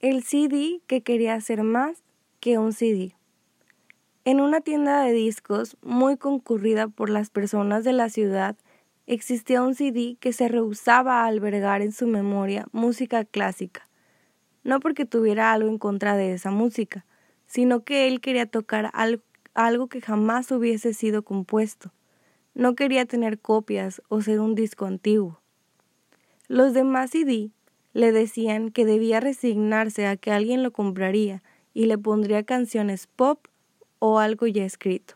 El CD que quería ser más que un CD. En una tienda de discos muy concurrida por las personas de la ciudad, existía un CD que se rehusaba a albergar en su memoria música clásica, no porque tuviera algo en contra de esa música, sino que él quería tocar algo, que jamás hubiese sido compuesto. No quería tener copias o ser un disco antiguo. Los demás CD le decían que debía resignarse a que alguien lo compraría y le pondría canciones pop o algo ya escrito.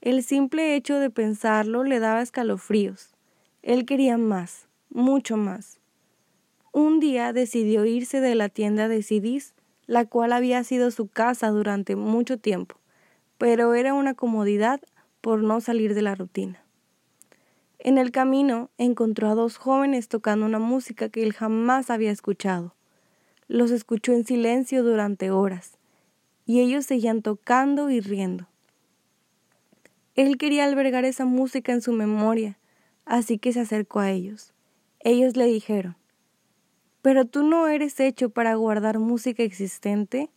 El simple hecho de pensarlo le daba escalofríos. Él quería más, mucho más. Un día decidió irse de la tienda de CDs, la cual había sido su casa durante mucho tiempo, pero era una comodidad por no salir de la rutina. En el camino encontró a dos jóvenes tocando una música que él jamás había escuchado. Los escuchó en silencio durante horas, y ellos seguían tocando y riendo. Él quería albergar esa música en su memoria, así que se acercó a ellos. Ellos le dijeron, ¿Pero tú no eres hecho para guardar música existente?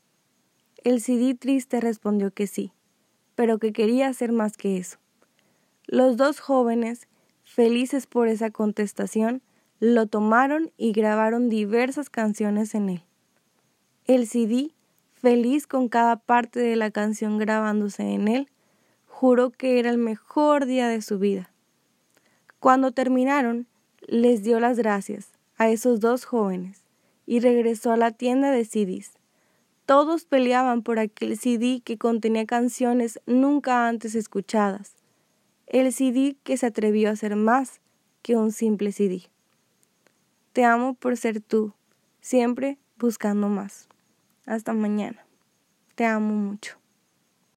El CD triste respondió que sí, pero que quería hacer más que eso. Los dos jóvenes, felices por esa contestación, lo tomaron y grabaron diversas canciones en él. El CD, feliz con cada parte de la canción grabándose en él, juró que era el mejor día de su vida. Cuando terminaron, les dio las gracias a esos dos jóvenes y regresó a la tienda de CDs. Todos peleaban por aquel CD que contenía canciones nunca antes escuchadas, el CD que se atrevió a ser más que un simple CD. Te amo por ser tú, siempre buscando más. Hasta mañana. Te amo mucho.